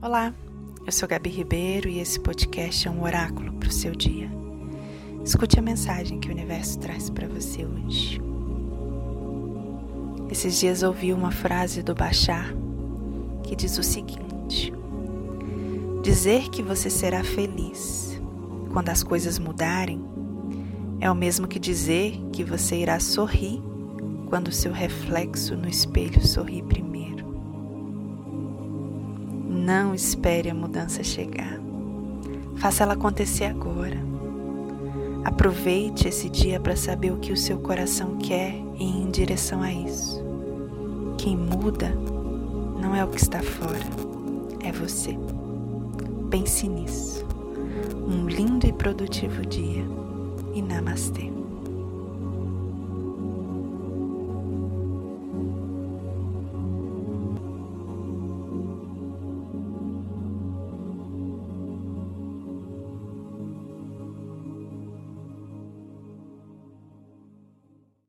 Olá, eu sou Gabi Ribeiro e esse podcast é um oráculo para o seu dia. Escute a mensagem que o universo traz para você hoje. Esses dias ouvi uma frase do Bachar que diz o seguinte: Dizer que você será feliz quando as coisas mudarem é o mesmo que dizer que você irá sorrir quando seu reflexo no espelho sorri primeiro. Não espere a mudança chegar. Faça ela acontecer agora. Aproveite esse dia para saber o que o seu coração quer e ir em direção a isso. Quem muda não é o que está fora, é você. Pense nisso. Um lindo e produtivo dia e namastê.